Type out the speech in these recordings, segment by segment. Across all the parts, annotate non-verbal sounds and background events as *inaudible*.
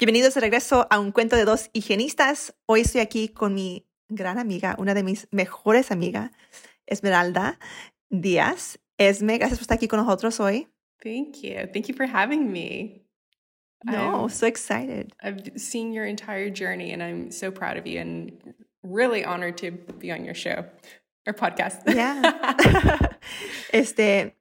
Bienvenidos de regreso a un cuento de dos higienistas. Hoy estoy aquí con mi gran amiga, una de mis mejores amigas, Esmeralda Díaz. Esme, gracias por estar aquí con nosotros hoy. Thank you. Thank you for having me. No, I'm, so excited. I've seen your entire journey and I'm so proud of you and really honored to be on your show or podcast. Yeah. *laughs* *laughs* este,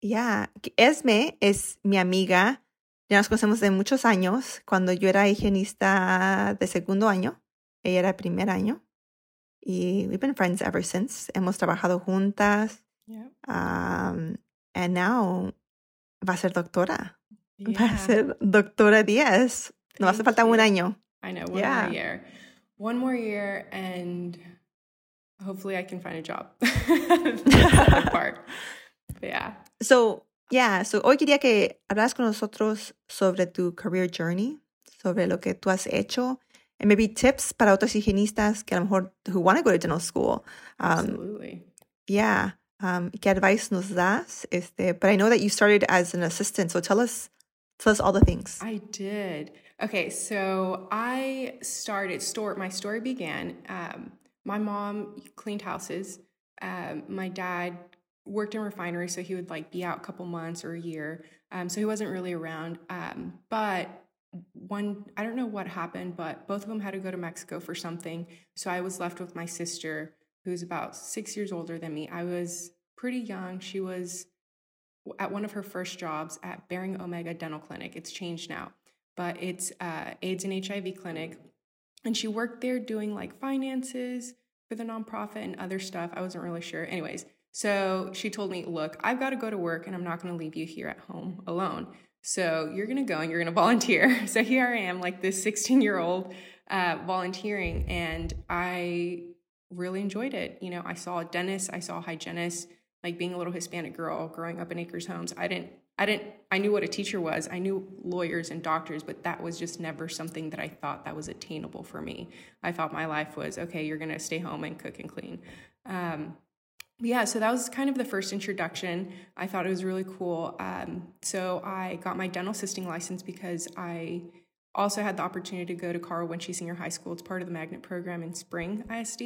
yeah. Esme es mi amiga Ya nos conocemos de muchos años. Cuando yo era higienista de segundo año, ella era primer año. Y we've been friends ever since. Hemos trabajado juntas. Yeah. Um, and now va a ser doctora. Yeah. Va a ser doctora Díaz. No hace falta un año. I know, one yeah. more year. One more year and hopefully I can find a job. *laughs* *laughs* part. But yeah. So Yeah, so hoy quería que hablas con nosotros sobre tu career journey, sobre lo que tú has hecho, and maybe tips para otros higienistas que a lo mejor who want to go to dental school. Um, Absolutely. Yeah. Um, ¿Qué advice nos das? Este, but I know that you started as an assistant, so tell us, tell us all the things. I did. Okay, so I started. Store. My story began. Um, my mom cleaned houses. Um, my dad worked in refinery, so he would like be out a couple months or a year. Um, so he wasn't really around. Um, but one, I don't know what happened, but both of them had to go to Mexico for something. So I was left with my sister, who's about six years older than me. I was pretty young. She was at one of her first jobs at Bering Omega Dental Clinic. It's changed now, but it's uh, AIDS and HIV clinic. And she worked there doing like finances for the nonprofit and other stuff. I wasn't really sure. Anyways, so she told me, Look, I've got to go to work and I'm not going to leave you here at home alone. So you're going to go and you're going *laughs* to volunteer. So here I am, like this 16 year old uh, volunteering, and I really enjoyed it. You know, I saw a dentist, I saw a hygienist, like being a little Hispanic girl growing up in Acres Homes. I didn't, I didn't, I knew what a teacher was. I knew lawyers and doctors, but that was just never something that I thought that was attainable for me. I thought my life was okay, you're going to stay home and cook and clean. Um, yeah, so that was kind of the first introduction. I thought it was really cool. Um, so I got my dental assisting license because I also had the opportunity to go to Carl Wunsche Senior High School. It's part of the magnet program in Spring ISD.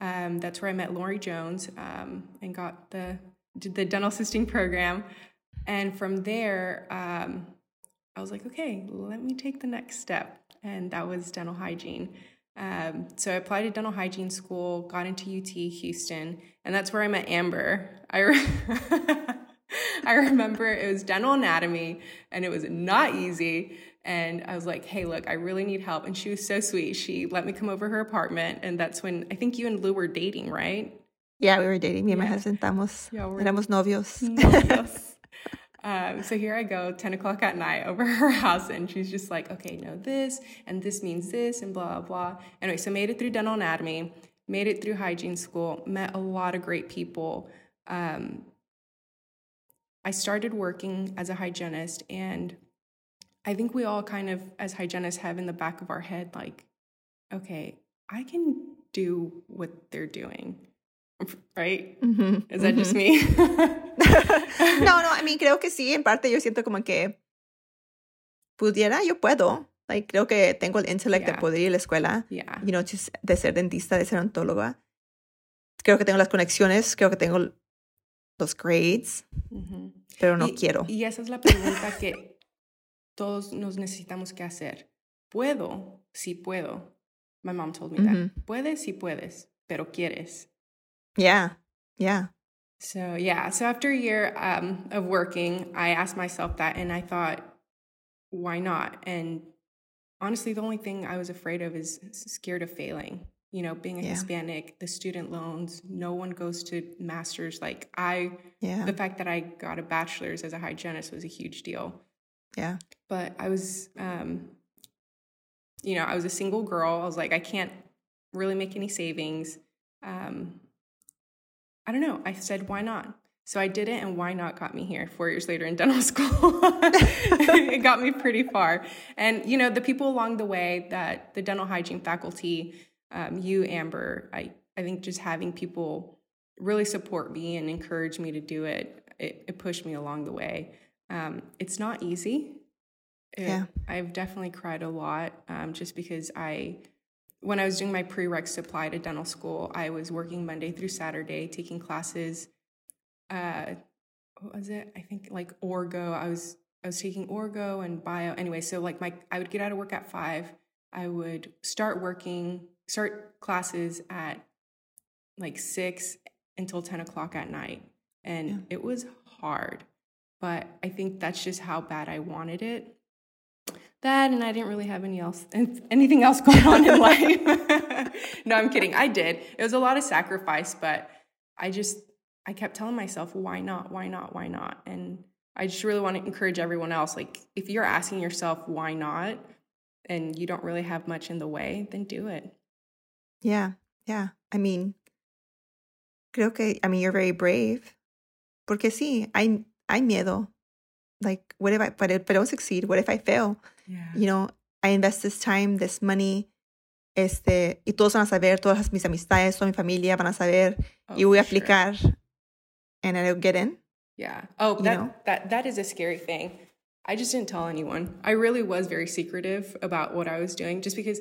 Um, that's where I met Lori Jones um, and got the did the dental assisting program. And from there, um, I was like, okay, let me take the next step, and that was dental hygiene. Um, so I applied to dental hygiene school, got into UT Houston, and that's where I met Amber. I re- *laughs* I remember it was dental anatomy, and it was not easy. And I was like, "Hey, look, I really need help." And she was so sweet. She let me come over her apartment, and that's when I think you and Lou were dating, right? Yeah, we were dating. Me and yeah. my husband estamos, yeah, éramos novios. novios. *laughs* Um, so here I go, 10 o'clock at night over *laughs* her house, and she's just like, okay, no, this, and this means this, and blah, blah. blah. Anyway, so made it through dental anatomy, made it through hygiene school, met a lot of great people. Um, I started working as a hygienist, and I think we all kind of, as hygienists, have in the back of our head, like, okay, I can do what they're doing right? Mm-hmm. Is that just me? *laughs* *laughs* no, no, I mean, creo que sí, en parte yo siento como que pudiera, yo puedo. Like, creo que tengo el intellect yeah. de poder ir a la escuela, yeah. you know, de ser dentista, de ser ontóloga. Creo que tengo las conexiones, creo que tengo los grades, pero no y, quiero. Y esa es la *laughs* pregunta que todos nos necesitamos que hacer. ¿Puedo? Sí puedo. My mom told me that. Puedes, sí puedes, pero quieres. Yeah. Yeah. So, yeah. So, after a year um, of working, I asked myself that and I thought, why not? And honestly, the only thing I was afraid of is scared of failing. You know, being a yeah. Hispanic, the student loans, no one goes to masters. Like, I, yeah. the fact that I got a bachelor's as a hygienist was a huge deal. Yeah. But I was, um, you know, I was a single girl. I was like, I can't really make any savings. Um, I don't know. I said, why not? So I did it, and why not got me here four years later in dental *laughs* school. *laughs* it got me pretty far. And, you know, the people along the way that the dental hygiene faculty, um, you, Amber, I, I think just having people really support me and encourage me to do it, it, it pushed me along the way. Um, it's not easy. It, yeah. I've definitely cried a lot um, just because I, when I was doing my prereq supply to dental school, I was working Monday through Saturday, taking classes uh what was it? I think like orgo. I was I was taking orgo and bio. Anyway, so like my I would get out of work at five. I would start working, start classes at like six until 10 o'clock at night. And yeah. it was hard. But I think that's just how bad I wanted it. That and I didn't really have any else *laughs* anything else going on in life. *laughs* no, I'm kidding. I did. It was a lot of sacrifice, but I just I kept telling myself, why not? Why not? Why not? And I just really want to encourage everyone else like, if you're asking yourself, why not? And you don't really have much in the way, then do it. Yeah. Yeah. I mean, creo que, I mean, you're very brave. Porque sí, hay, hay miedo. Like, what if I, but if I don't succeed? What if I fail? Yeah. You know, I invest this time, this money, este, y todos van a saber, todas mis amistades, toda mi familia van a saber, oh, y voy a aplicar. Sure and I don't get in. Yeah. Oh, that know? that that is a scary thing. I just didn't tell anyone. I really was very secretive about what I was doing just because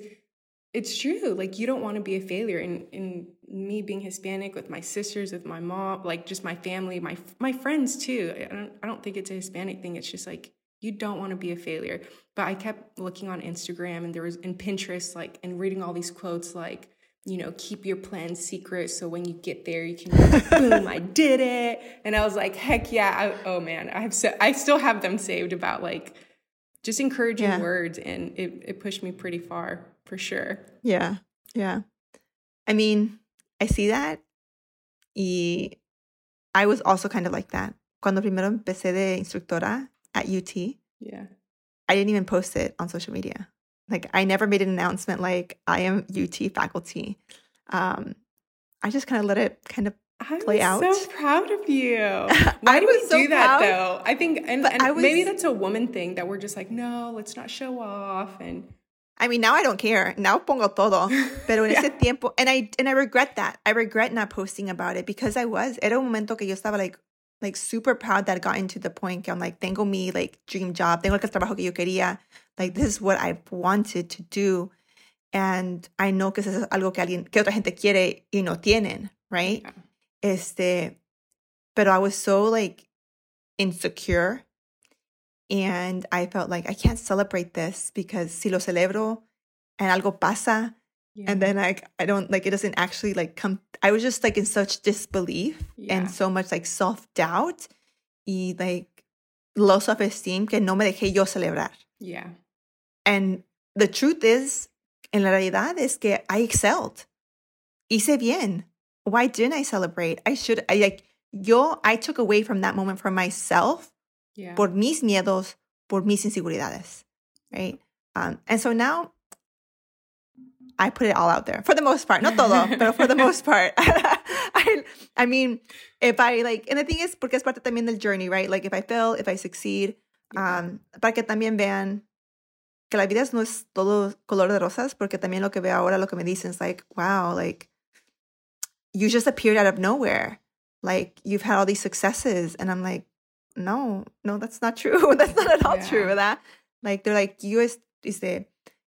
it's true. Like you don't want to be a failure and in me being Hispanic with my sisters, with my mom, like just my family, my my friends too. I don't I don't think it's a Hispanic thing. It's just like you don't want to be a failure. But I kept looking on Instagram and there was in Pinterest like and reading all these quotes like you know, keep your plans secret so when you get there, you can, boom, I *laughs* did it. And I was like, heck yeah. I, oh man, I have so, I still have them saved about like just encouraging yeah. words. And it, it pushed me pretty far for sure. Yeah. Yeah. I mean, I see that. Y I was also kind of like that. Cuando primero empecé de instructora at UT. Yeah. I didn't even post it on social media. Like I never made an announcement like I am UT faculty. Um, I just kind of let it kind of play out. I'm so proud of you. *laughs* Why do we so do that proud, though? I think, and, and was, maybe that's a woman thing that we're just like, no, let's not show off. And I mean, now I don't care. Now pongo todo. *laughs* Pero en yeah. ese tiempo, and I and I regret that. I regret not posting about it because I was. Era un momento que yo estaba like, like super proud that I got into the point que I'm like, tengo mi like dream job, tengo el trabajo que yo quería. Like this is what I've wanted to do. And I know que eso es algo que alguien, que otra gente quiere y no tienen, right? Yeah. Este, pero I was so like insecure. And I felt like I can't celebrate this because si lo celebro and algo pasa, yeah. and then like I don't like it doesn't actually like come I was just like in such disbelief yeah. and so much like self-doubt y like low self-esteem que no me dejé yo celebrar. Yeah. And the truth is, en la realidad es que I excelled. Hice bien. Why didn't I celebrate? I should, I like, yo, I took away from that moment for myself yeah. por mis miedos, por mis inseguridades, right? Um, and so now I put it all out there for the most part, not todo, but for the *laughs* most part. *laughs* I, I mean, if I like, and the thing is, porque es parte también del journey, right? Like if I fail, if I succeed, um, para que también vean que la vida no es todo color de rosas, porque también lo que veo ahora, lo que me dicen es like, wow, like, you just appeared out of nowhere. Like, you've had all these successes. And I'm like, no, no, that's not true. *laughs* that's not at all yeah. true. That, like, they're like, you is, is the,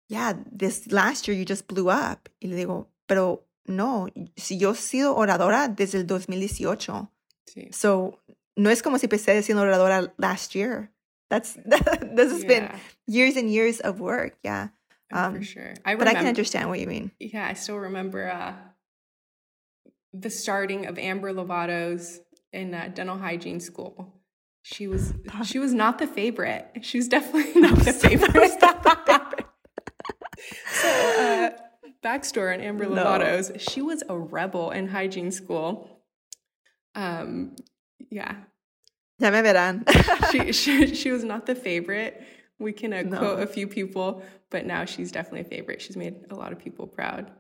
yeah, this last year you just blew up. Y le digo, pero no, si yo he sido oradora desde el 2018. Sí. So, no es como si empecé siendo oradora last year. That's *laughs* this has yeah. been years and years of work. Yeah. Oh, um, For sure. I remember, but I can understand what you mean. Yeah, I still remember uh, the starting of Amber Lovatos in uh, dental hygiene school. She was she was not the favorite. She was definitely *laughs* not the favorite. not the favorite. *laughs* so, uh, backstory on Amber Lovatos. No. She was a rebel in hygiene school. Um, yeah, Ya me verán. *laughs* she, she, she was not the favorite, we can uh, No. quote a few people, but now she's definitely a favorite. She's made a lot of people proud.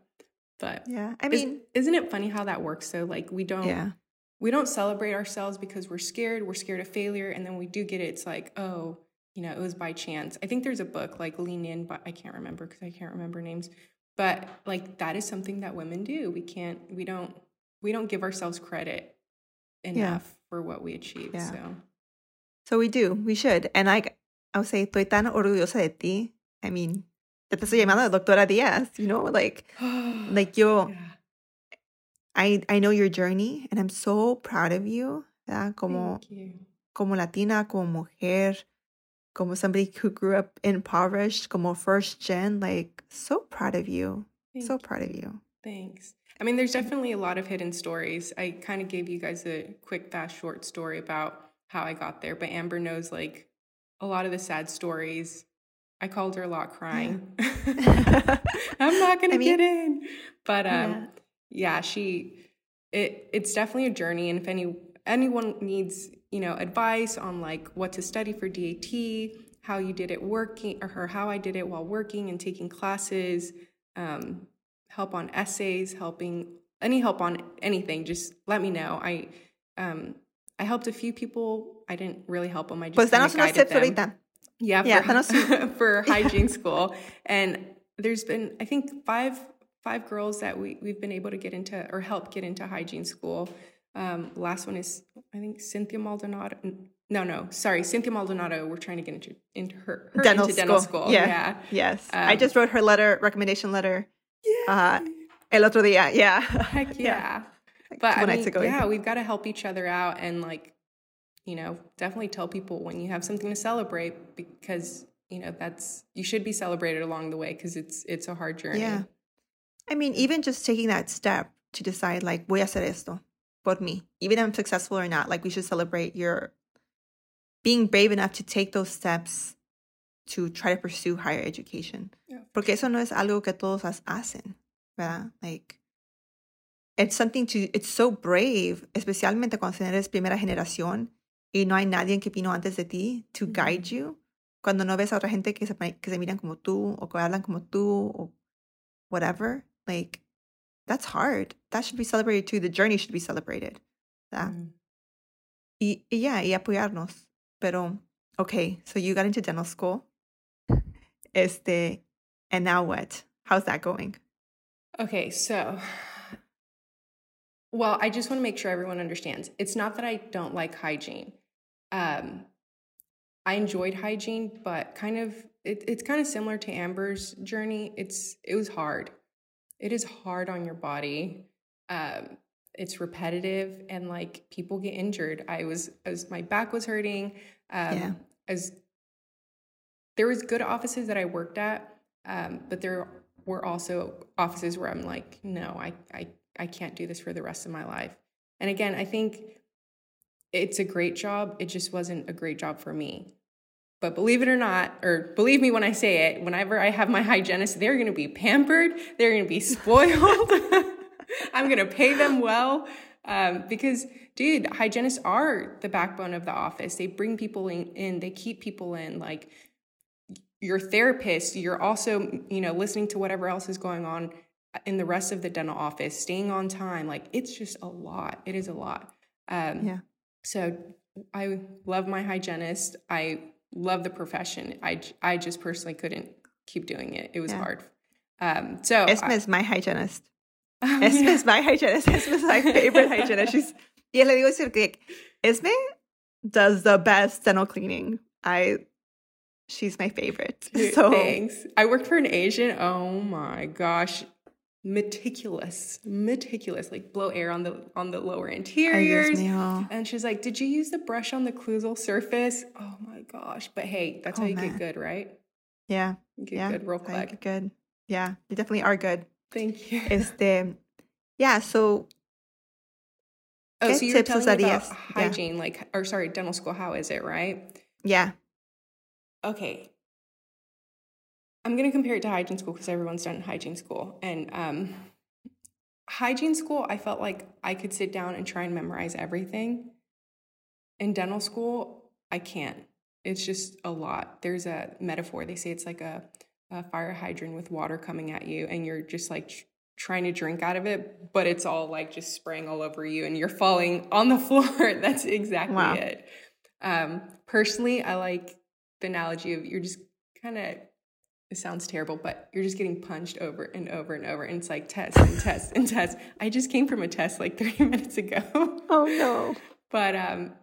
But Yeah. I is- mean, isn't it funny how that works? So like we don't yeah. We don't celebrate ourselves because we're scared. We're scared of failure, and then we do get it. It's like, oh, you know, it was by chance. I think there's a book like Lean In, but I can't remember because I can't remember names. But like that is something that women do. We can't. We don't. We don't give ourselves credit enough for what we achieve. Yeah. So So we do. We should. And like, I would say, estoy tan orgullosa de ti. I mean, te estoy llamando doctora Díaz, you know? Like, *gasps* like yo, Yeah. I, I know your journey and I'm so proud of you. ¿verdad? Como, you. como latina, como mujer, como somebody who grew up impoverished, como first gen, like so proud of you. so Thank proud of you. Thanks. I mean, there's definitely a lot of hidden stories. I kind of gave you guys a quick, fast, short story about how I got there, but Amber knows like a lot of the sad stories. I called her a lot crying. *laughs* I'm not going *laughs* I to get in. But um Yeah. Yeah, she it it's definitely a journey and if any anyone needs, you know, advice on like what to study for DAT, how you did it working or her how I did it while working and taking classes, um help on essays, helping any help on anything, just let me know. I um I helped a few people. I didn't really help them. I just Pues danos unos guided tips them. ahorita. Yeah, Yeah, for, danos- *laughs* for *laughs* hygiene school. And there's been, I think, five five girls that we we've been able to get into or help get into hygiene school. Um, last one is I think Cynthia Maldonado. No, no, sorry, Cynthia Maldonado. We're trying to get into into her, her dental, into school. dental school. Yeah. yeah. Yes. I Um, just wrote her letter, recommendation letter. Uh, el otro día. Yeah. Heck *laughs* yeah. Like But I mean, ago. yeah, we've got to help each other out and like, you know, definitely tell people when you have something to celebrate because you know that's you should be celebrated along the way because it's it's a hard journey. Yeah. I mean, even just taking that step to decide, like, voy a hacer esto por mí, even if I'm successful or not, like, we should celebrate your being brave enough to take those steps to try to pursue higher education. Yeah. Porque eso no es algo que todos hacen, ¿verdad? Like, it's something to, it's so brave, especialmente cuando eres primera generación y no hay nadie que vino antes de ti to mm-hmm. guide you. Cuando no ves a otra gente que se, que se miran como tú o que hablan como tú o whatever, like, that's hard. That should be celebrated too. The journey should be celebrated. ¿verdad? Mm. Y, y yeah, y apoyarnos. Pero, okay, so you got into dental school. Este, and now what? How's that going? Okay, so well, I just want to make sure everyone understands. It's not that I don't like hygiene. Um, I enjoyed hygiene, but kind of it, it's kind of similar to Amber's journey. It's it was hard. It is hard on your body. Um, it's repetitive and like people get injured. I was as my back was hurting. Um, Yeah. As there was good offices that I worked at, um, but there were also offices where I'm like, no, I, I, I can't do this for the rest of my life. And again, I think it's a great job. It just wasn't a great job for me. But believe it or not, or believe me when I say it, whenever I have my hygienist, they're going to be pampered. They're going to be spoiled. *laughs* I'm going to pay them well. Um, because, dude, hygienists are the backbone of the office. They bring people in, in, they keep people in. Like, your therapist, you're also, you know, listening to whatever else is going on in the rest of the dental office, staying on time. Like, it's just a lot. It is a lot. Um, Yeah. So I love my hygienist. I love the profession. I, I just personally couldn't keep doing it. It was Yeah. hard. Um, so Esme I- is my hygienist. *laughs* Oh, Esme yeah. is my hygienist. Esme is my favorite hygienist. She's, *laughs* y le digo que Esme does the best dental cleaning. I, she's my favorite. *laughs* Dude, So, thanks. I worked for an Asian. Oh my gosh. Meticulous, meticulous, like blow air on the on the lower anteriors. And she's like, Did you use the brush on the occlusal surface? Oh my gosh. But hey, that's Oh, how you man. get good, right? Yeah. You get Yeah. good real quick. good. Yeah. You definitely are good. Thank you. *laughs* Este, yeah. So, oh, so you were tips telling about darías? Yeah. hygiene, like or sorry, dental school, how is it, right? yeah. okay i'm going to compare it to hygiene school because everyone's done hygiene school and um, hygiene school i felt like i could sit down and try and memorize everything in dental school i can't it's just a lot. There's a metaphor. They say it's like a, a fire hydrant with water coming at you, and you're just like tr- trying to drink out of it, but it's all like just spraying all over you, and you're falling on the *laughs* floor. That's exactly wow. it. Um, personally, I like the analogy of you're just kind of it sounds terrible, but you're just getting punched over and over and over. And it's like test and test and test. I just came from a test like *laughs* 30 minutes ago. Oh no. but um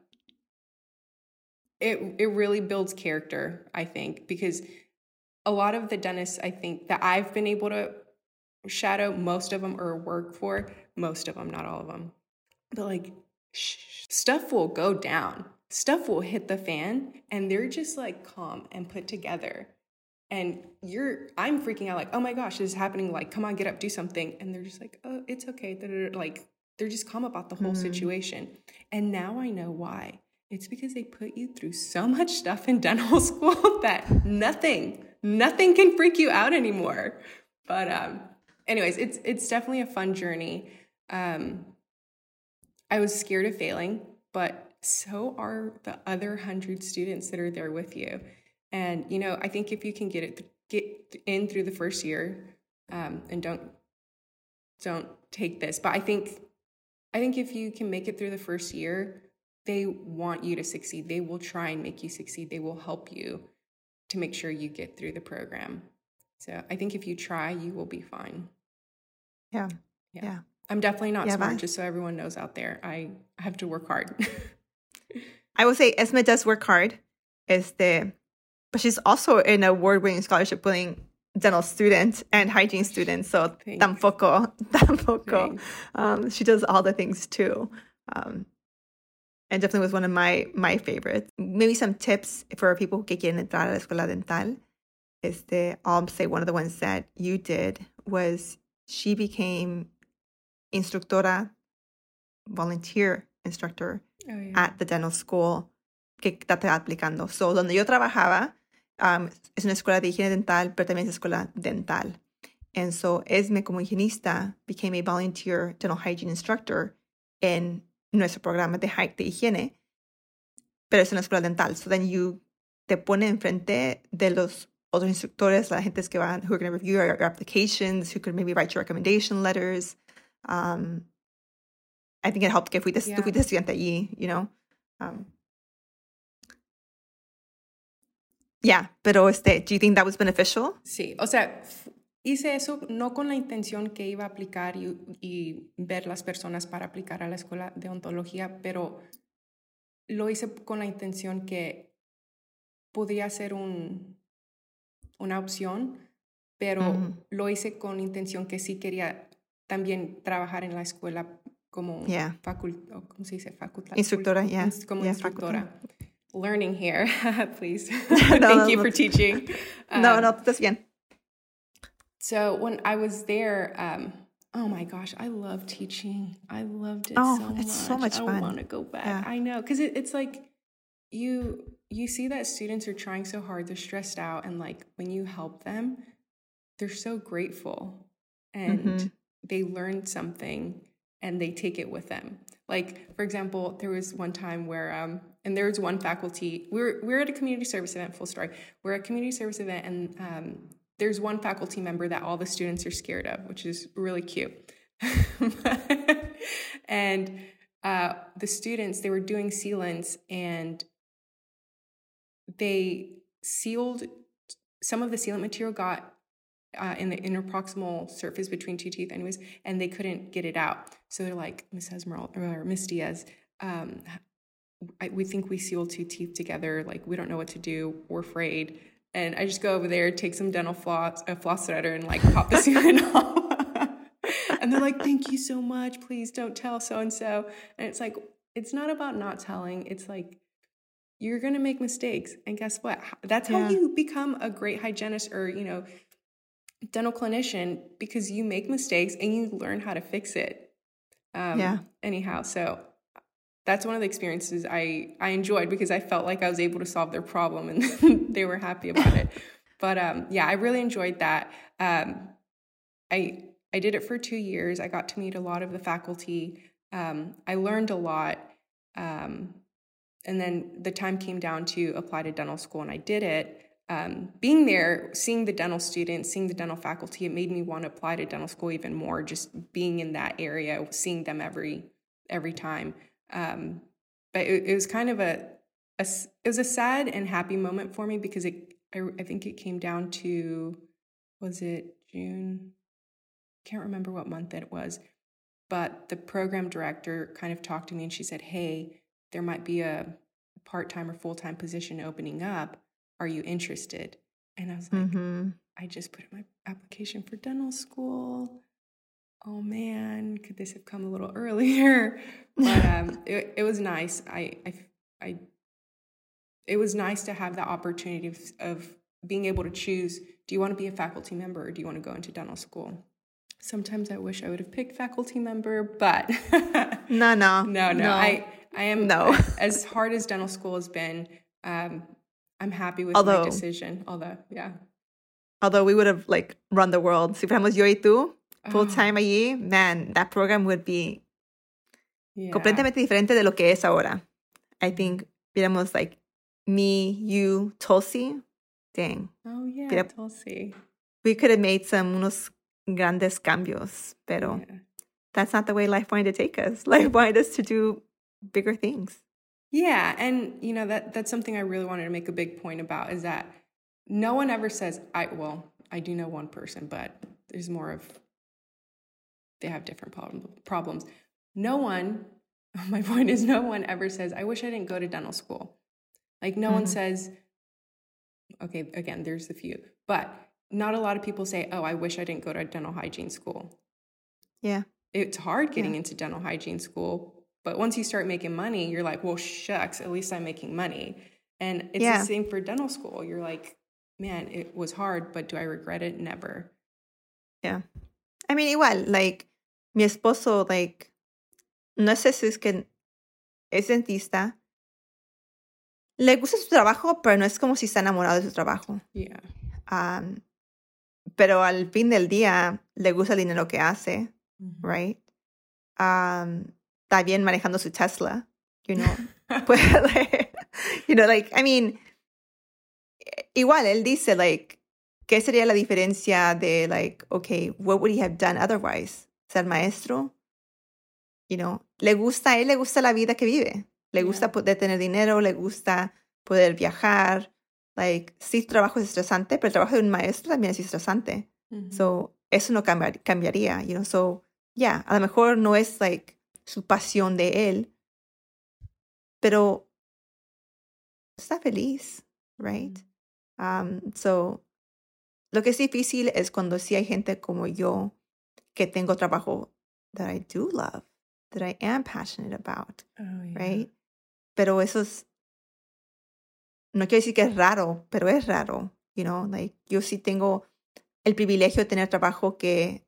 it it really builds character, I think, because a lot of the dentists I think that I've been able to shadow, most of them or work for, most of them, not all of them. But like sh- stuff will go down. Stuff will hit the fan and they're just like calm and put together and you're i'm freaking out like oh my gosh this is happening like come on get up do something. And they're just like oh it's okay. Like they're just calm about the whole mm-hmm. situation. And now i know why. It's because they put you through so much stuff in dental *laughs* school that nothing nothing can freak you out anymore. But um anyways it's it's definitely a fun journey. Um i was scared of failing but so are the other hundred students that are there with you and you know, I think if you can get it get in through the first year, um, and don't don't take this, but I think I think if you can make it through the first year, they want you to succeed. They will try and make you succeed. They will help you to make sure you get through the program. So I think if you try, you will be fine. Yeah. Yeah. yeah. I'm definitely not yeah, smart, bye. just so everyone knows out there. I have to work hard. *laughs* I will say Esme does work hard. Este, but she's also an award-winning scholarship winning dental student and hygiene student. So *laughs* Thanks. tampoco, tampoco. Um, she does all the things too. Um, and definitely was one of my my favorites. Maybe some tips for people que quieren entrar a la escuela dental. Este, I'll say one of the ones that you did was she became instructora, volunteer instructor oh, yeah. at the dental school que está aplicando. So, donde yo trabajaba, um, es una escuela de higiene dental, pero también es escuela dental. And so Esme como higienista became a volunteer dental hygiene instructor en nuestro programa de, de higiene, pero es una escuela dental. So then you te pone enfrente de los otros instructores, la gente que van, who are going to review your, your, applications, who could maybe write your recommendation letters. Um, I think it helped que fuiste, yeah. fuiste estudiante allí, you know. Um, Yeah, pero este, do you think that was beneficial? Sí, o sea, hice eso no con la intención que iba a aplicar y, y, ver las personas para aplicar a la escuela de ontología, pero lo hice con la intención que podía ser un, una opción, pero lo hice con intención que sí quería también trabajar en la escuela como yeah. ¿cómo se dice? Facultad. Instructora, yeah. Como instructora learning here, *laughs* please. *laughs* *laughs* Thank no, you no, for teaching. Um, no, no, that's bien. So when I was there, um, oh my gosh, I love teaching. I loved it oh, so much. It's so much I fun. I want to go back. Yeah. I know because it, it's like you you see that students are trying so hard, they're stressed out, and like when you help them, they're so grateful and mm-hmm. they learn something and they take it with them. Like for example, there was one time where um, and there was one faculty. We are we are at a community service event. Full story. We're at a community service event, and um, there's one faculty member that all the students are scared of, which is really cute. *laughs* and uh, the students they were doing sealants, and they sealed some of the sealant material got uh, in the interproximal surface between two teeth, anyways, and they couldn't get it out. So they're like, Miss Esmeralda or Miss Diaz, um, I, we think we sealed two teeth together. Like, we don't know what to do. We're afraid. And I just go over there, take some dental floss, a floss threader, and like pop the *laughs* sealant off. and they're like, thank you so much. Please don't tell so and so. And it's like, it's not about not telling. It's like, you're going to make mistakes. And guess what? That's how yeah. you become a great hygienist or, you know, dental clinician because you make mistakes and you learn how to fix it. Um, yeah. Anyhow, so that's one of the experiences I I enjoyed because I felt like I was able to solve their problem and *laughs* they were happy about it. But um, yeah, I really enjoyed that. Um, I I did it for two years. I got to meet a lot of the faculty. Um, I learned a lot. Um, and then the time came down to apply to dental school, and I did it. Um, being there, seeing the dental students, seeing the dental faculty, it made me want to apply to dental school even more. Just being in that area, seeing them every every time. Um, but it, it was kind of a, a, it was a sad and happy moment for me because it I, I think it came down to was it June? Can't remember what month that it was, but the program director kind of talked to me and she said, "Hey, there might be a part-time or full-time position opening up. Are you interested?" And I was like, Mm-hmm. I just put in my application for dental school. Oh man, could this have come a little *laughs* earlier? But um, *laughs* it, it was nice. I, I, I, it was nice to have the opportunity of, of being able to choose do you want to be a faculty member or do you want to go into dental school? Sometimes I wish I would have picked faculty member, but *laughs* No, no. no, no, I, I am No. as hard as dental school has been. Um, I'm happy with Although- my decision. Although, yeah, Although we would have like run the world. Si fuéramos yo y tú full Oh, time allí, man, that program would be yeah. completamente diferente de lo que es ahora. I mm. think viéramos like me, you, Tulsi. Dang. Oh yeah, Tulsi. We could have made some unos grandes cambios, pero Yeah. that's not the way life wanted to take us. *laughs* Life wanted us to do bigger things. Yeah, and you know that that's something I really wanted to make a big point about is that no one ever says I well, I do know one person, but there's more of they have different problem, problems. No one *laughs* my point is no one ever says I wish I didn't go to dental school. Like no one Mhm. says okay, again, there's a few, but not a lot of people say, "Oh, I wish I didn't go to dental hygiene school." Yeah. it's hard getting into dental hygiene school but once you start making money you're like well shucks at least i'm making money and it's Yeah. the same for dental school you're like man it was hard but do i regret it never Yeah. I mean, igual, like, mi esposo, like, no sé si es que es dentista. Le gusta su trabajo, pero no es como si está enamorado de su trabajo. yeah Um, pero al fin del día, le gusta el dinero que hace, Mhm. right? Um, está bien manejando su Tesla, you know. *laughs* *laughs* You know, like, I mean, igual, él dice, like, ¿qué sería la diferencia de, like, okay, what would he have done otherwise? Ser maestro, you know, le gusta, a él le gusta la vida que vive. Le gusta Yeah. poder tener dinero, le gusta poder viajar. Like, sí, trabajo es estresante, pero el trabajo de un maestro también es estresante. So, eso no cambiar- cambiaría, you know. So, yeah, a lo mejor no es like su pasión de él, pero está feliz, right? Um, so, lo que es difícil es cuando sí hay gente como yo que tengo trabajo that I do love, that I am passionate about, oh, yeah. right? Pero eso es, no quiero decir que es raro, pero es raro, you know, like yo sí tengo el privilegio de tener trabajo que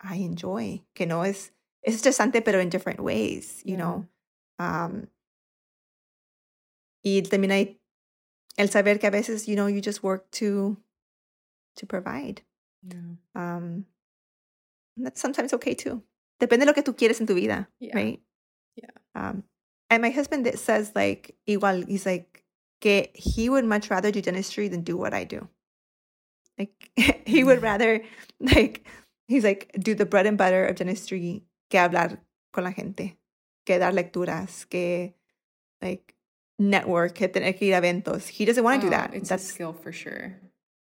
I enjoy, que no es, es estresante, pero in different ways, you Yeah. know. Um, y también hay el saber que a veces, you know, you just work to, to provide. Yeah. Um, and that's sometimes okay too. Depende de lo que tú quieres en tu vida, Yeah. right? Yeah. Um, and my husband says like, igual, he's like, que he would much rather do dentistry than do what I do. Like, *laughs* he would Mm. rather, *laughs* like, he's like, do the bread and butter of dentistry que hablar con la gente, que dar lecturas, que, like, network, que tener que ir a eventos. He doesn't want to do Oh, that. it's a skill for sure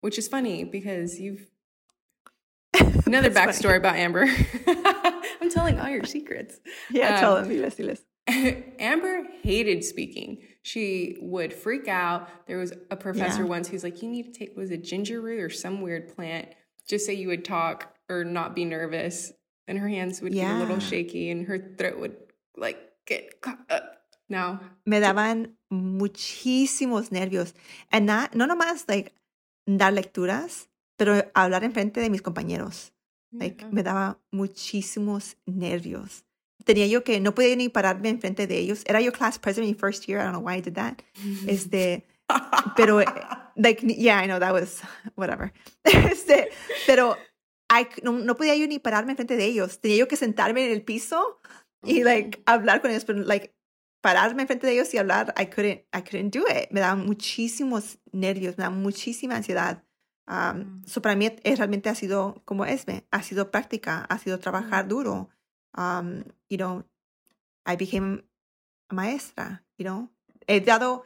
which is funny because you've *laughs* another That's funny. about amber *laughs* i'm telling all your secrets Yeah, tell Um, him, diles, diles. Amber hated speaking. She would freak out. There was a professor Yeah. once who's like, "You need to take was it ginger root or some weird plant, just so you would talk or not be nervous." And her hands would get a little shaky, and her throat would like get caught up. Now, me daban muchísimos nervios. And not, no nomás like dar lecturas, pero hablar en frente de mis compañeros. Like, yeah. me daba muchísimos nervios. Tenía yo que no podía ni pararme en frente de ellos. Era yo class president my first year. I don't know why I did that. Este, pero, eh, *laughs* like, yeah, I know that was *laughs* whatever. *laughs* Este, pero I no, no podía yo ni pararme en frente de ellos. Tenía yo que sentarme en el piso y, like, hablar con ellos. Pero, like, pararme frente de ellos y hablar, I couldn't, I couldn't do it. Me daban muchísimos nervios, me daban muchísima ansiedad. Um, so para mí es, realmente ha sido como Esme, ha sido práctica, ha sido trabajar duro. Um, you know, I became a maestra, you know. He dado,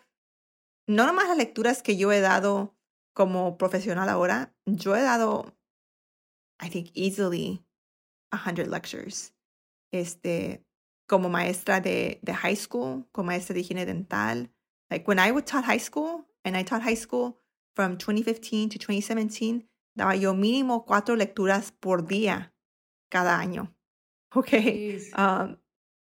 no nomás las lecturas que yo he dado como profesional ahora, yo he dado, I think, easily 100 lectures. Este, como maestra de, de high school, como maestra de higiene dental. Like when I would taught high school, and I taught high school from 2015 to 2017, daba yo mínimo cuatro lecturas por día cada año. *laughs* Okay. Um,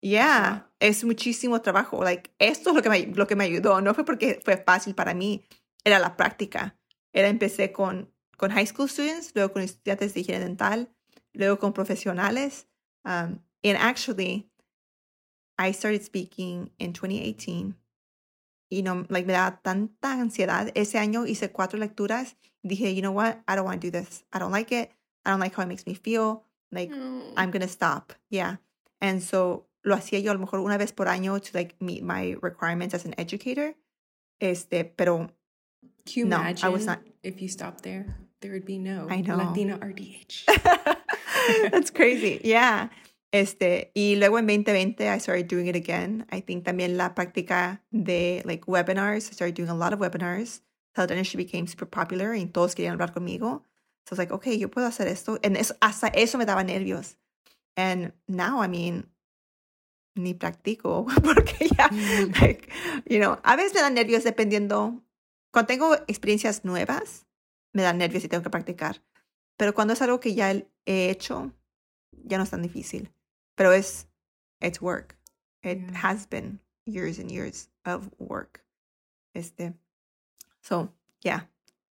yeah, es muchísimo trabajo. Like, esto es lo que, me, lo que me ayudó. No fue porque fue fácil para mí, era la práctica. Era empecé con, con high school students, luego con estudiantes de higiene dental, luego con profesionales. Um, and actually, I started speaking in 2018 y know, like me da tanta ansiedad. Ese año hice cuatro lecturas. Dije, you know what? I don't want to do this. I don't like it. I don't like how it makes me feel. Like, mm. I'm going to stop. Yeah. And so lo hacía yo a lo mejor una vez por año to like meet my requirements as an educator. Este, pero Can you no, imagine I was not. if you stopped there? There would be no I know. Latina RDH. *laughs* That's crazy. Yeah. Este, y luego en 2020 I started doing it again. I think también la práctica de like webinars. I started doing a lot of webinars. Teledentistry became super popular y todos querían hablar conmigo. So I was like, okay, yo puedo hacer esto. And eso, hasta eso me daba nervios. And now, I mean, ni practico *laughs* porque ya, like, you know, a veces me dan nervios dependiendo. Cuando tengo experiencias nuevas, me dan nervios y tengo que practicar. Pero cuando es algo que ya he hecho, ya no es tan difícil. Pero es, it's work. It yeah. has been years and years of work. Este. So, yeah.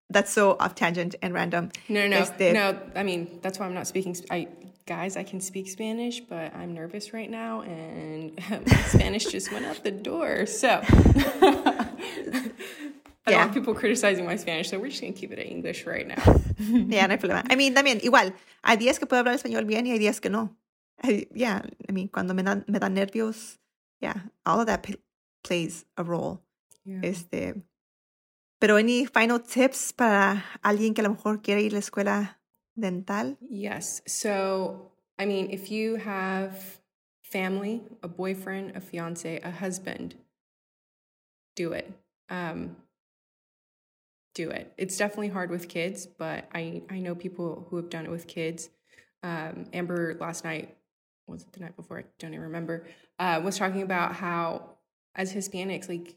That's so off tangent and random. No, no, este, no. I mean, that's why I'm not speaking. I guys, I can speak Spanish, but I'm nervous right now, and *laughs* Spanish just went out the door. So I don't want people criticizing my Spanish, so we're just gonna keep it in English right now. *laughs* yeah, no hay problema. I mean, también, igual, hay días que puedo hablar español bien y hay días que no. I, yeah, I mean, cuando me dan, me dan nervios, yeah, all of that p- plays a role. Yeah. Este, pero any final tips para alguien que a lo mejor quiere ir a la escuela dental? Yes. So, I mean, if you have family, a boyfriend, a fiance, a husband, do it. Um, do it. It's definitely hard with kids, but I, I know people who have done it with kids. Um, Amber last night, was it the night before? I don't even remember, uh, was talking about how as Hispanics, like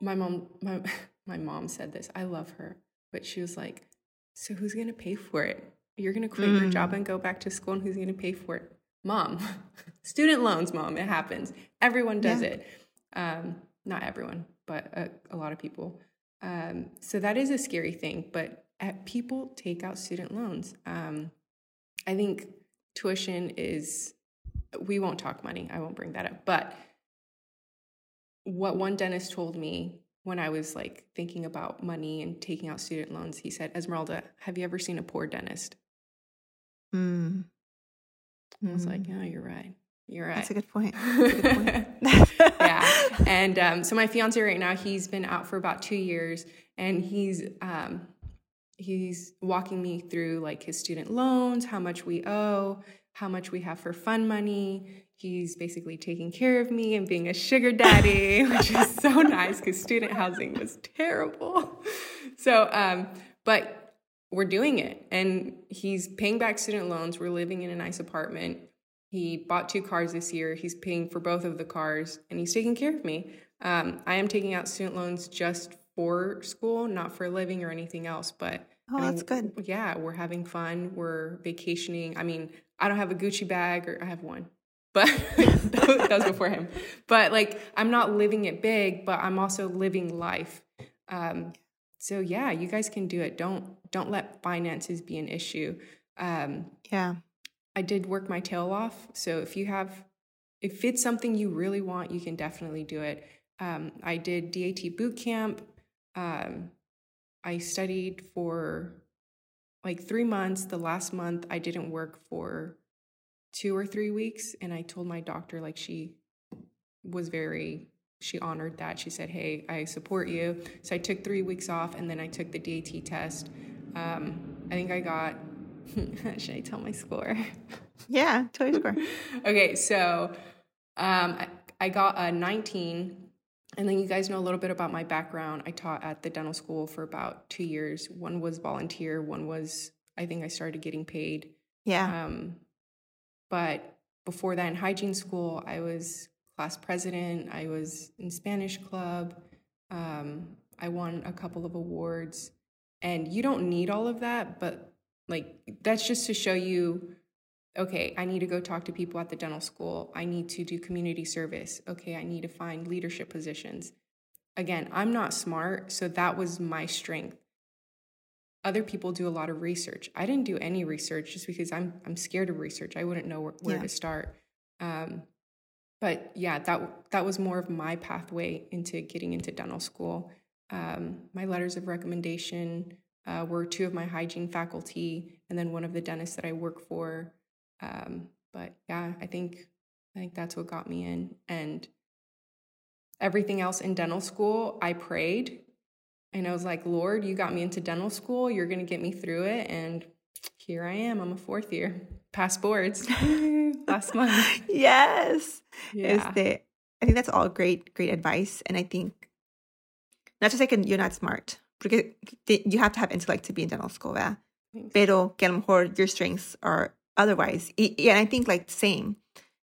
my mom, my, *laughs* my mom said this. I love her, but she was like, so who's going to pay for it? You're going to quit mm. your job mm. and go back to school, and who's going to pay for it? Mom. *laughs* Student loans, mom. It happens. Everyone does yeah. it. Um, not everyone, but a, a lot of people. Um, so that is a scary thing, but people take out student loans. Um, I think tuition is, we won't talk money. I won't bring that up. But what one dentist told me when I was like thinking about money and taking out student loans, he said, Esmeralda, have you ever seen a poor dentist? Mm. I was mm. like, oh, you're right. You're right. *laughs* That's a good point. A good point. yeah. And um, so my fiance right now, he's been out for about two years, and he's um, he's walking me through like his student loans, how much we owe, how much we have for fun money. He's basically taking care of me and being a sugar daddy, *laughs* which is so nice because student housing was terrible. So, um, but we're doing it, and he's paying back student loans. We're living in a nice apartment he bought two cars this year. He's paying for both of the cars and he's taking care of me. Um, I am taking out student loans just for school, not for a living or anything else. But oh, I mean, that's good. Yeah, we're having fun. We're vacationing. I mean, I don't have a Gucci bag, or I have one, but *laughs* that was *laughs* before him. But like, I'm not living it big, but I'm also living life. Um, so yeah, you guys can do it. Don't don't let finances be an issue. Um, yeah. I did work my tail off. So if you have, if it's something you really want, you can definitely do it. Um, I did DAT boot camp. Um, I studied for like three months. The last month, I didn't work for two or three weeks. And I told my doctor, like, she, was very she honored that. She said, "Hey, I support you." So I took three weeks off, and then I took the DAT test. Um, I think I got. *laughs* should I tell my score? Yeah, tell your score. *laughs* okay, so um, I, I got a 19 and then you guys know a little bit about my background. I taught at the dental school for about two years. One was volunteer, one was, I think I started getting paid. Yeah. Um, but before that, in hygiene school, I was class president, I was in Spanish club, um, I won a couple of awards. And you don't need all of that, but like that's just to show you okay, I need to go talk to people at the dental school. I need to do community service. Okay, I need to find leadership positions. Again, I'm not smart, so that was my strength. Other people do a lot of research. I didn't do any research just because I'm I'm scared of research. I wouldn't know where, where yeah. to start. Um, but yeah, that that was more of my pathway into getting into dental school. Um, my letters of recommendation uh, were two of my hygiene faculty, and then one of the dentists that I work for. Um, but yeah, I think I think that's what got me in. And everything else in dental school, I prayed and I was like, Lord, you got me into dental school. You're going to get me through it. And here I am. I'm a fourth year, *laughs* past boards *laughs* last month. Yes. Yeah. Este, I think that's all great, great advice. And I think not just like you're not smart, because you have to have intellect to be in dental school, ¿verdad? Pero que a lo mejor your strengths are otherwise. Y, and I think like same,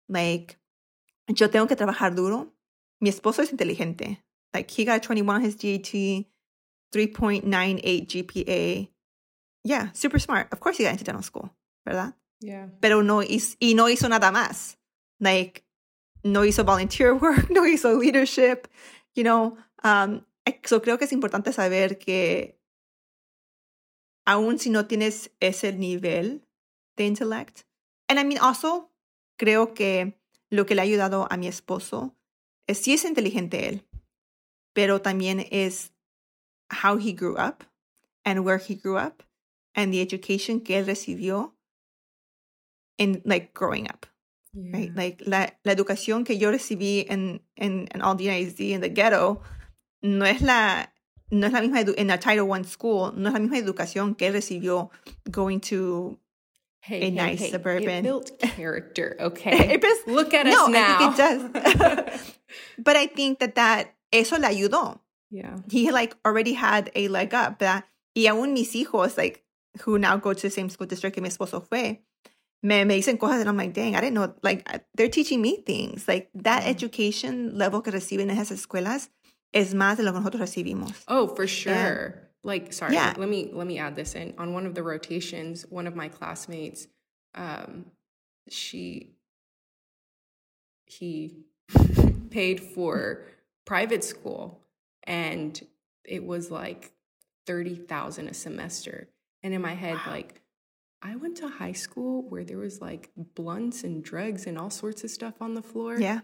like yo tengo que trabajar duro. Mi esposo es inteligente. Like he got 21 his GAT, 3.98 GPA. Yeah, super smart. Of course he got into dental school, ¿verdad? Yeah. Pero no hizo, y no hizo nada más. Like, no hizo volunteer *laughs* work, no hizo leadership, you know. Um, so creo que es importante saber que aun si no tienes ese nivel de intellect. And I mean, also, creo que lo que le ha ayudado a mi esposo es sí es inteligente él, pero también es how he grew up and where he grew up and the education que él recibió in like growing up. Yeah. Right? Like la, la educación que yo recibí en, en, en all the in the ghetto no es la no es la misma en la Title One school, no es la misma educación que él recibió going to hey, a hey, nice hey. suburban. It built *laughs* character, okay? it Look at no, us now. I think it does. *laughs* *laughs* but I think that that eso le ayudó. Yeah. He like already had a leg up. That, Y aún mis hijos, like, who now go to the same school district que mi esposo fue, me, me dicen cosas and I'm like, dang, I didn't know. Like, they're teaching me things. Like, that education level que reciben en esas escuelas es más de lo que nosotros recibimos. Oh, for sure. And, like sorry yeah. let me let me add this in on one of the rotations one of my classmates um she he *laughs* paid for private school and it was like 30,000 a semester and in my head wow. like I went to high school where there was like blunts and drugs and all sorts of stuff on the floor. Yeah.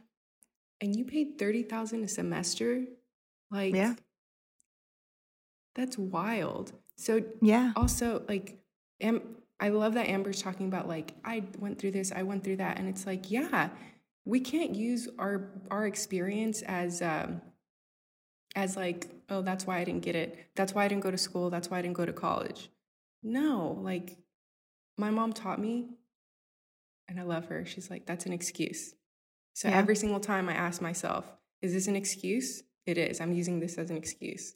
And you paid 30,000 a semester? Like Yeah. That's wild. So yeah. Also, like, Am- I love that Amber's talking about like I went through this, I went through that, and it's like, yeah, we can't use our our experience as um, as like, oh, that's why I didn't get it. That's why I didn't go to school. That's why I didn't go to college. No, like, my mom taught me, and I love her. She's like, that's an excuse. So yeah. every single time I ask myself, is this an excuse? It is. I'm using this as an excuse.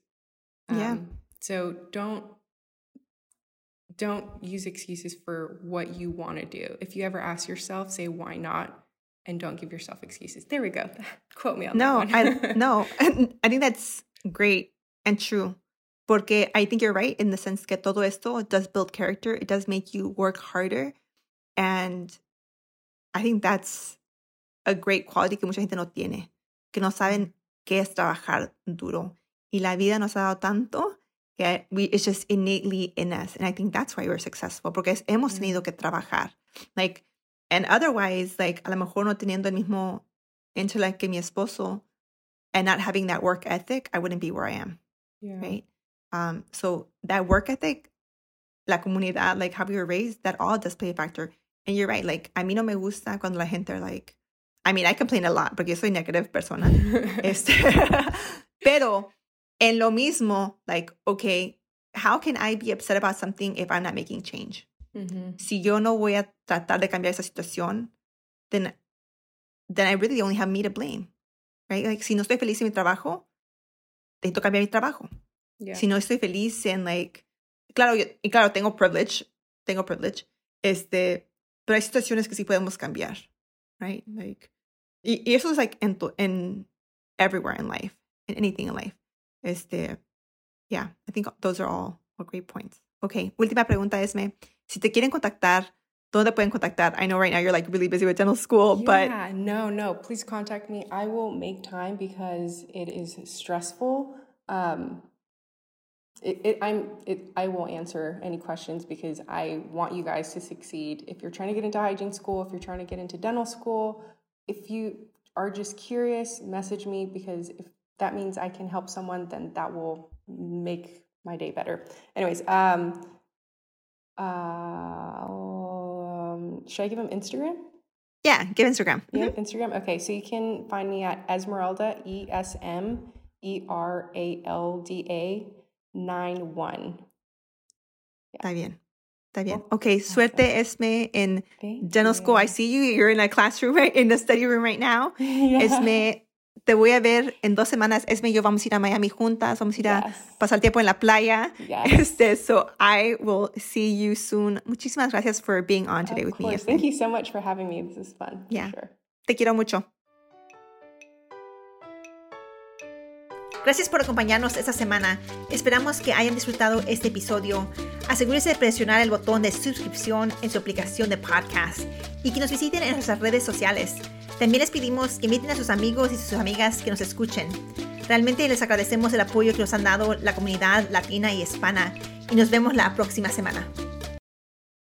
Yeah. Um, so don't don't use excuses for what you want to do. If you ever ask yourself, say why not, and don't give yourself excuses. There we go. *laughs* Quote me on no, that. I *laughs* no, *laughs* I think that's great and true. Porque I think you're right in the sense that todo esto does build character. It does make you work harder, and I think that's a great quality que mucha gente no tiene, que no saben qué es trabajar duro. Y la vida nos ha dado tanto que we, it's just innately in us. And I think that's why we're successful, porque hemos tenido que trabajar. Like, and otherwise, like, a lo mejor no teniendo el mismo intellect que mi esposo and not having that work ethic, I wouldn't be where I am. Yeah. Right. Um, so that work ethic, la comunidad, like how we were raised, that all does play a factor. And you're right. Like, a mí no me gusta cuando la gente are like, I mean, I complain a lot porque yo soy negative persona. *laughs* este, *laughs* pero en lo mismo, like, okay, how can I be upset about something if I'm not making change? Mhm. Si yo no voy a tratar de cambiar esa situación, then, then I really only have me to blame, right? Like, si no estoy feliz en mi trabajo, necesito cambiar mi trabajo. Yeah. Si no estoy feliz en, like, claro, yo- y claro, tengo privilege, tengo privilege, este, pero hay situaciones que sí podemos cambiar, right? Like, y, y eso es, like, en, en everywhere in life, in anything in life. Este, yeah, I think those are all, all great points. Okay, última pregunta, Esme. Si te quieren contactar, ¿dónde pueden contactar? I know right now you're, like, really busy with dental school, but yeah, no, no. Please contact me. I will make time because it is stressful. Um, it, it, I'm. It, I will answer any questions because I want you guys to succeed. If you're trying to get into hygiene school, if you're trying to get into dental school, if you are just curious, message me because if that means I can help someone, then that will make my day better. Anyways, um, uh, um, should I give him Instagram? yeah, give Instagram. Yeah, Instagram. Okay, so you can find me at Esmeralda, E S M E R A L D A 9 1. Está bien. Está bien. Okay, suerte, Esme, in Thank dental school. I see you. You're in a classroom, right? *laughs* In the study room right now. *laughs* Yeah. Esme, te voy a ver en dos semanas. Esme y yo vamos a ir a Miami juntas. Vamos a ir a Yes. pasar tiempo en la playa. Yes. *laughs* Este, so I will see you soon. Muchísimas gracias for being on today Of with me. course. Esme. Thank you so much for having me. This is fun. Yeah. Sure. Te quiero mucho. Gracias por acompañarnos esta semana. Esperamos que hayan disfrutado este episodio. Asegúrese de presionar el botón de suscripción en su aplicación de podcast y que nos visiten en nuestras redes sociales. También les pedimos que inviten a sus amigos y sus amigas que nos escuchen. Realmente les agradecemos el apoyo que nos han dado la comunidad latina y hispana y nos vemos la próxima semana.